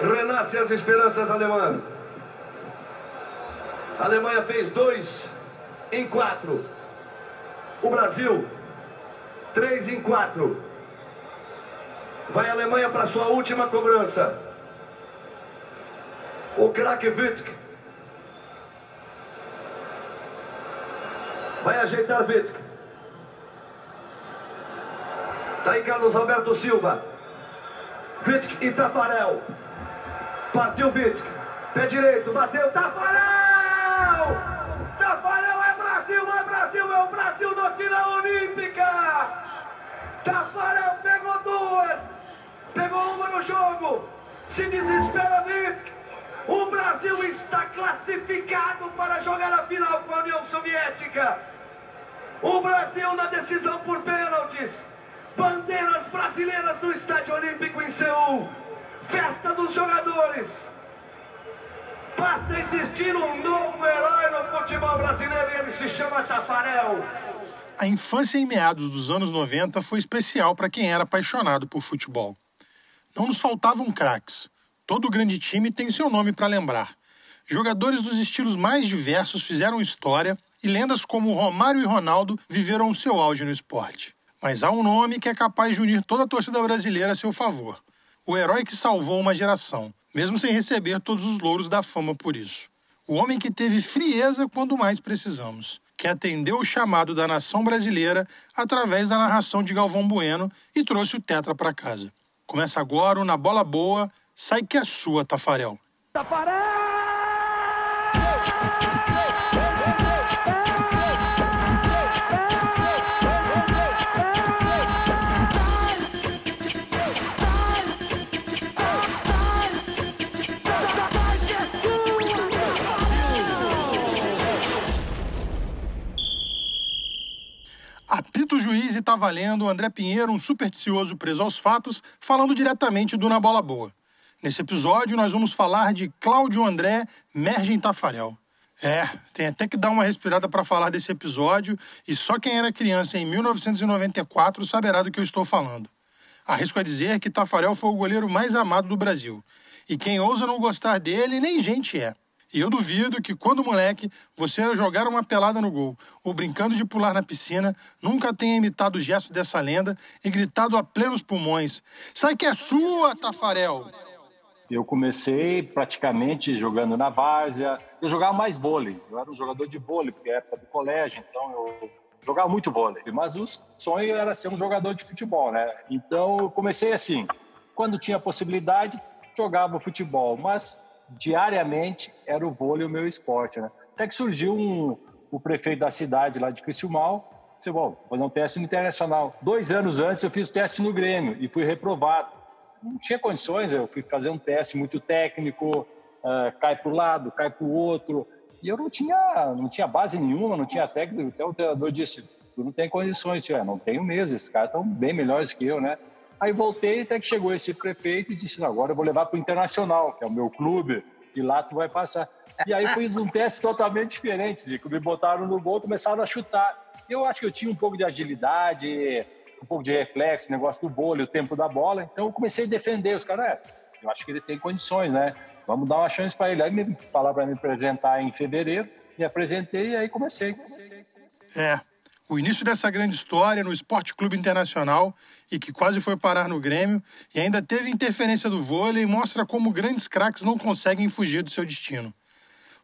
Renasce as esperanças alemãs. A Alemanha fez dois em quatro. O Brasil, três em quatro. Vai a Alemanha para sua última cobrança. O craque Wittke. Vai ajeitar Wittke. Tá aí Carlos Alberto Silva. Wittke e Tafarel. Partiu Wittke. Pé direito, bateu. Tafarel! Tafarel é Brasil, é Brasil, é o Brasil na final olímpica! Tafarel pegou duas. Pegou uma no jogo. Se desespera Wittke. O Brasil está classificado para jogar a final com a União Soviética. O Brasil na decisão por pênaltis. Bandeiras brasileiras no Estádio Olímpico em Seul. Festa dos jogadores. Passa a existir um novo herói no futebol brasileiro e ele se chama Tafarel. A infância em meados dos anos 90 foi especial para quem era apaixonado por futebol. Não nos faltavam craques Todo grande time tem seu nome para lembrar. Jogadores dos estilos mais diversos fizeram história e lendas como Romário e Ronaldo viveram o seu auge no esporte. Mas há um nome que é capaz de unir toda a torcida brasileira a seu favor. O herói que salvou uma geração, mesmo sem receber todos os louros da fama por isso. O homem que teve frieza quando mais precisamos, que atendeu o chamado da nação brasileira através da narração de Galvão Bueno e trouxe o Tetra para casa. Começa agora o Na Bola Boa, Sai que é sua, Tafarel. Tafarel! Valendo André Pinheiro, um supersticioso preso aos fatos, falando diretamente do Na Bola Boa. Nesse episódio, nós vamos falar de Cláudio André Mergem Tafarel. É, tem até que dar uma respirada para falar desse episódio, e só quem era criança em 1994 saberá do que eu estou falando. Arrisco a dizer que Tafarel foi o goleiro mais amado do Brasil. E quem ousa não gostar dele, nem gente é. E eu duvido que, quando moleque, você jogar uma pelada no gol ou brincando de pular na piscina, nunca tenha imitado o gesto dessa lenda e gritado a plenos pulmões: Sai que é sua, Tafarel! Eu comecei praticamente jogando na várzea. Eu jogava mais vôlei. Eu era um jogador de vôlei, porque é época do colégio, então eu jogava muito vôlei. Mas o sonho era ser um jogador de futebol, né? Então eu comecei assim. Quando tinha possibilidade, jogava futebol, mas diariamente era o vôlei o meu esporte, né? Até que surgiu um, o prefeito da cidade lá de Criciúmal, disse, bom, vou fazer um teste no Internacional. Dois anos antes eu fiz teste no Grêmio e fui reprovado não tinha condições, eu fui fazer um teste muito técnico, uh, cai para o lado, cai para o outro, e eu não tinha, não tinha base nenhuma, não tinha técnico, até o treinador disse, tu não tem condições, eu não tenho mesmo, esses caras estão bem melhores que eu, né? Aí voltei até que chegou esse prefeito e disse, agora eu vou levar para o Internacional, que é o meu clube, e lá tu vai passar. E aí fiz um teste totalmente diferente, que me botaram no gol, começaram a chutar. Eu acho que eu tinha um pouco de agilidade, um pouco de reflexo, negócio do vôlei, o tempo da bola. Então eu comecei a defender os caras. É, eu acho que ele tem condições, né? Vamos dar uma chance para ele. Aí me falaram para me apresentar em fevereiro, me apresentei e aí comecei. É, o início dessa grande história no Esporte Clube Internacional e que quase foi parar no Grêmio e ainda teve interferência do vôlei mostra como grandes craques não conseguem fugir do seu destino.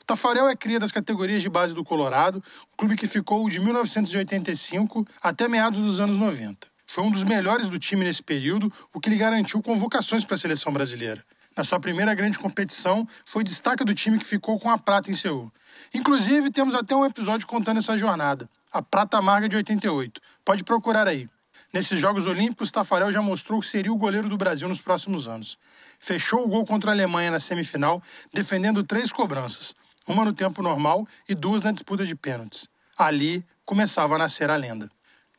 O Tafarel é cria das categorias de base do Colorado, clube que ficou de 1985 até meados dos anos 90. Foi um dos melhores do time nesse período, o que lhe garantiu convocações para a seleção brasileira. Na sua primeira grande competição, foi destaque do time que ficou com a prata em Seul. Inclusive, temos até um episódio contando essa jornada, a Prata Amarga de 88. Pode procurar aí. Nesses Jogos Olímpicos, Tafarel já mostrou que seria o goleiro do Brasil nos próximos anos. Fechou o gol contra a Alemanha na semifinal, defendendo três cobranças uma no tempo normal e duas na disputa de pênaltis. Ali começava a nascer a lenda.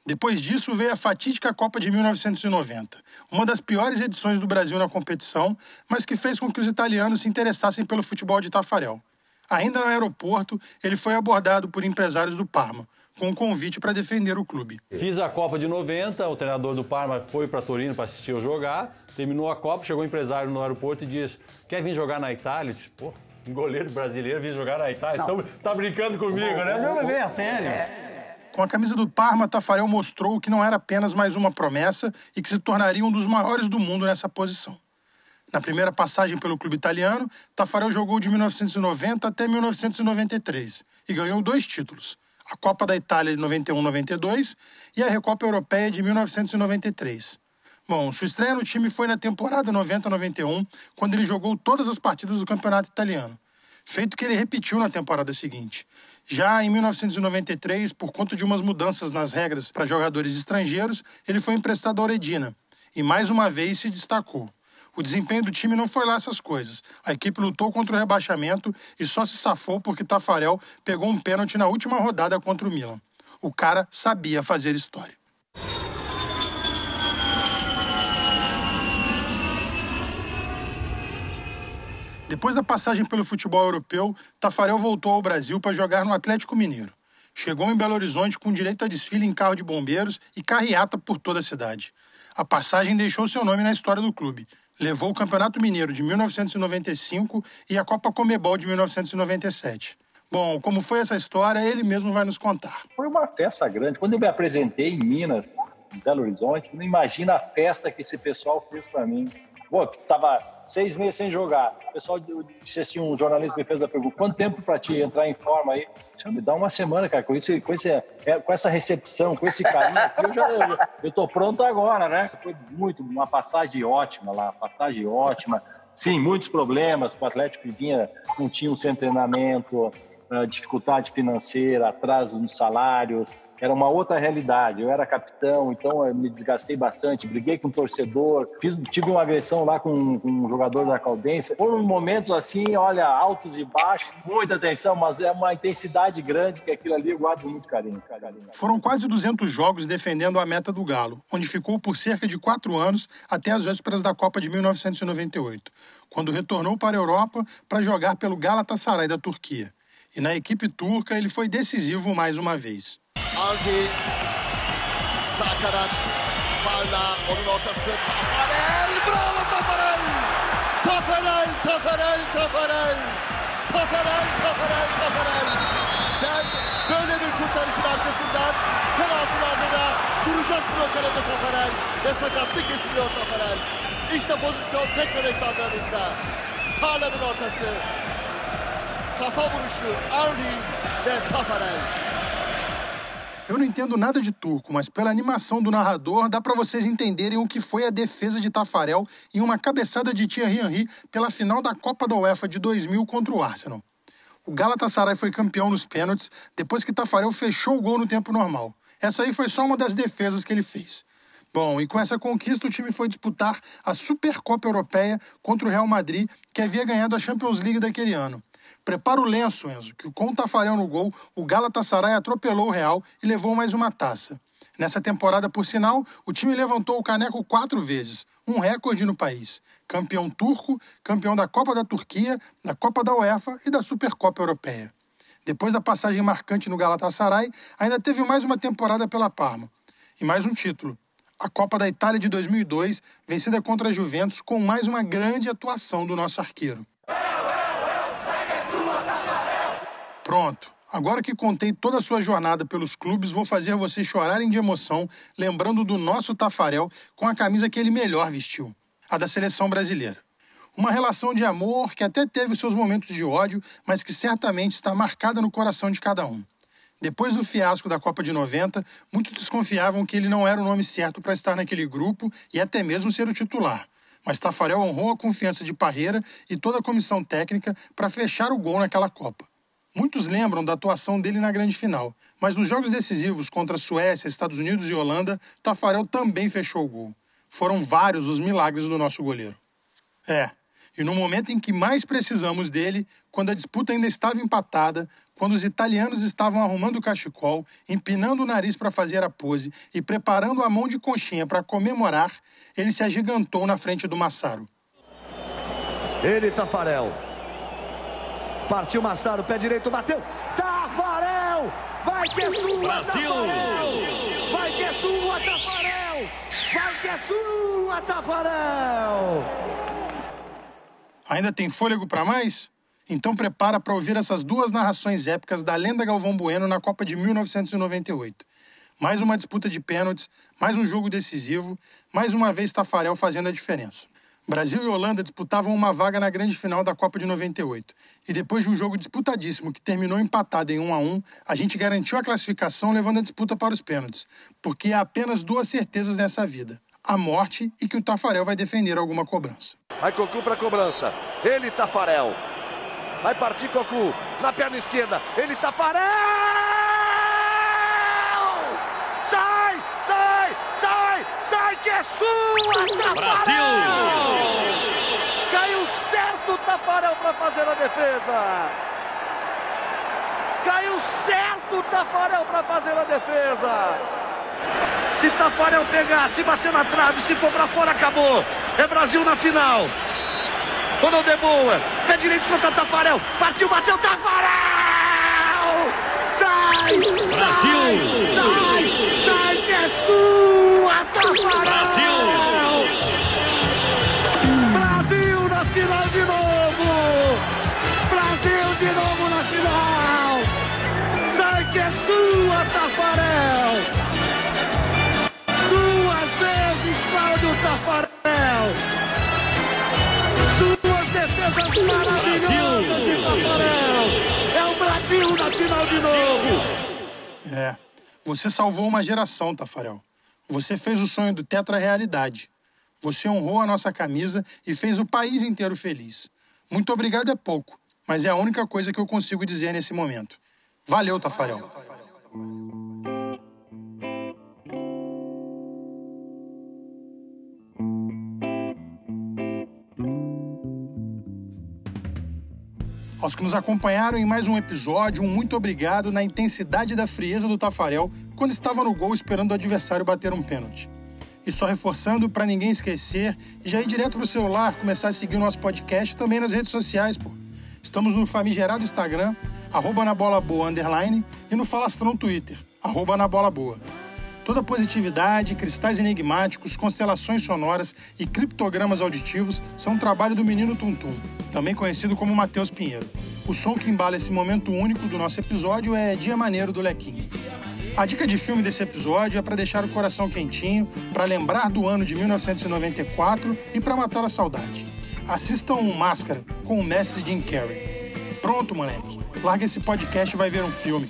Depois disso veio a fatídica Copa de 1990, uma das piores edições do Brasil na competição, mas que fez com que os italianos se interessassem pelo futebol de Tafarel. Ainda no aeroporto, ele foi abordado por empresários do Parma, com um convite para defender o clube. Fiz a Copa de 90, o treinador do Parma foi para Torino para assistir eu jogar. Terminou a Copa, chegou um empresário no aeroporto e disse: Quer vir jogar na Itália? Eu disse: Pô, um goleiro brasileiro vir jogar na Itália. Então, tá brincando comigo, né? Não levei a sério. Com a camisa do Parma, Tafarel mostrou que não era apenas mais uma promessa e que se tornaria um dos maiores do mundo nessa posição. Na primeira passagem pelo clube italiano, Tafarel jogou de 1990 até 1993 e ganhou dois títulos: a Copa da Itália de 91-92 e a Recopa Europeia de 1993. Bom, sua estreia no time foi na temporada 90-91, quando ele jogou todas as partidas do campeonato italiano, feito que ele repetiu na temporada seguinte. Já em 1993, por conta de umas mudanças nas regras para jogadores estrangeiros, ele foi emprestado ao Redina e mais uma vez se destacou. O desempenho do time não foi lá essas coisas. A equipe lutou contra o rebaixamento e só se safou porque Tafarel pegou um pênalti na última rodada contra o Milan. O cara sabia fazer história. Depois da passagem pelo futebol europeu, Tafarel voltou ao Brasil para jogar no Atlético Mineiro. Chegou em Belo Horizonte com direito a desfile em carro de bombeiros e carreata por toda a cidade. A passagem deixou seu nome na história do clube. Levou o Campeonato Mineiro de 1995 e a Copa Comebol de 1997. Bom, como foi essa história, ele mesmo vai nos contar. Foi uma festa grande. Quando eu me apresentei em Minas, em Belo Horizonte, não imagina a festa que esse pessoal fez para mim. Pô, tava seis meses sem jogar. O pessoal disse assim, um jornalista me fez a pergunta, quanto tempo para te entrar em forma aí? Disse, me dá uma semana, cara, com, esse, com, esse, é, com essa recepção, com esse carinho aqui, eu, já, eu, eu tô pronto agora, né? Foi muito, uma passagem ótima lá, passagem ótima. Sim, muitos problemas, o Atlético vinha, não tinha um sem treinamento, dificuldade financeira, atraso nos salários, era uma outra realidade. Eu era capitão, então eu me desgastei bastante, briguei com o torcedor, fiz, tive uma agressão lá com, com, um jogador da Caldense. Foram momentos assim, olha, altos e baixos, muita tensão, mas é uma intensidade grande que aquilo ali eu guardo muito carinho. carinho. Foram quase 200 jogos defendendo a meta do Galo, onde ficou por cerca de quatro anos até as vésperas da Copa de 1998, quando retornou para a Europa para jogar pelo Galatasaray da Turquia. E na equipe turca ele foi decisivo mais uma vez. Ardi sağ kanat Parla onun ortası Tafarel bravo Tafarel! Tafarel Tafarel Tafarel! Tafarel Tafarel Tafarel! Sen böyle bir kurtarışın arkasından penaltılarda da duracaksın o kalede Tafarel ve sakatlık geçiriyor Tafarel. İşte pozisyon tekrar ekranlarınızda. Parla'nın ortası ve Tafarel Eu não entendo nada de turco, mas pela animação do narrador dá para vocês entenderem o que foi a defesa de Tafarel em uma cabeçada de Thierry Henry pela final da Copa da UEFA de 2000 contra o Arsenal. O Galatasaray foi campeão nos pênaltis depois que Tafarel fechou o gol no tempo normal. Essa aí foi só uma das defesas que ele fez. Bom, e com essa conquista o time foi disputar a Supercopa Europeia contra o Real Madrid, que havia ganhado a Champions League daquele ano. Prepara o lenço, Enzo, que com o Tafarel no gol, o Galatasaray atropelou o Real e levou mais uma taça. Nessa temporada, por sinal, o time levantou o caneco quatro vezes, um recorde no país. Campeão turco, campeão da Copa da Turquia, da Copa da UEFA e da Supercopa Europeia. Depois da passagem marcante no Galatasaray, ainda teve mais uma temporada pela Parma. E mais um título. A Copa da Itália de 2002, vencida contra a Juventus, com mais uma grande atuação do nosso arqueiro. Pronto. Agora que contei toda a sua jornada pelos clubes, vou fazer vocês chorarem de emoção, lembrando do nosso Tafarel com a camisa que ele melhor vestiu, a da seleção brasileira. Uma relação de amor que até teve seus momentos de ódio, mas que certamente está marcada no coração de cada um. Depois do fiasco da Copa de 90, muitos desconfiavam que ele não era o nome certo para estar naquele grupo e até mesmo ser o titular. Mas Tafarel honrou a confiança de Parreira e toda a comissão técnica para fechar o gol naquela Copa. Muitos lembram da atuação dele na grande final, mas nos jogos decisivos contra Suécia, Estados Unidos e Holanda, Tafarel também fechou o gol. Foram vários os milagres do nosso goleiro. É, e no momento em que mais precisamos dele, quando a disputa ainda estava empatada, quando os italianos estavam arrumando o cachecol, empinando o nariz para fazer a pose e preparando a mão de conchinha para comemorar, ele se agigantou na frente do Massaro. Ele, Tafarel, Partiu Massaro, pé direito, bateu. Tafarel! Vai que é sua, Brasil! Tafarel! Vai que é sua, Tafarel! Vai que é sua, Tafarel! Ainda tem fôlego para mais? Então prepara para ouvir essas duas narrações épicas da lenda Galvão Bueno na Copa de 1998. Mais uma disputa de pênaltis, mais um jogo decisivo, mais uma vez Tafarel fazendo a diferença. Brasil e Holanda disputavam uma vaga na grande final da Copa de 98. E depois de um jogo disputadíssimo que terminou empatado em 1 a 1, a gente garantiu a classificação levando a disputa para os pênaltis, porque há apenas duas certezas nessa vida: a morte e que o Tafarel vai defender alguma cobrança. Vai Cocu para cobrança. Ele Tafarel. Vai partir Cocu na perna esquerda. Ele Tafarel! Sai, sai, sai, sai! Brasil! Caiu certo o Tafarel para fazer a defesa. Caiu certo o Tafarel para fazer a defesa. Se Tafarel pegar, se bater na trave, se for para fora, acabou. É Brasil na final. Ronaldo de boa. Pé direito contra Tafarel. Partiu, bateu Tafarel! Sai! Brasil! Sai! Sai que é sua, Tafarel! Brasil é sua, Tafarel! Duas vezes Cláudio Tafarel! Duas defesas maravilhosas de Tafarel! É o Brasil na final de novo! É, você salvou uma geração, Tafarel. Você fez o sonho do Tetra realidade. Você honrou a nossa camisa e fez o país inteiro feliz. Muito obrigado é pouco, mas é a única coisa que eu consigo dizer nesse momento. Valeu, Tafarel. Aos que nos acompanharam em mais um episódio, um muito obrigado na intensidade da frieza do Tafarel quando estava no gol esperando o adversário bater um pênalti. E só reforçando para ninguém esquecer e já ir direto pro celular começar a seguir o nosso podcast também nas redes sociais, pô. Estamos no famigerado Instagram, arroba na bola boa, underline, e no Falastrão Twitter, arroba na bola boa. Toda positividade, cristais enigmáticos, constelações sonoras e criptogramas auditivos são um trabalho do menino Tuntum, também conhecido como Matheus Pinheiro. O som que embala esse momento único do nosso episódio é Dia Maneiro do Lequinho. A dica de filme desse episódio é para deixar o coração quentinho, para lembrar do ano de 1994 e para matar a saudade. Assistam um Máscara com o mestre Jim Carrey. Pronto, moleque. Larga esse podcast e vai ver um filme.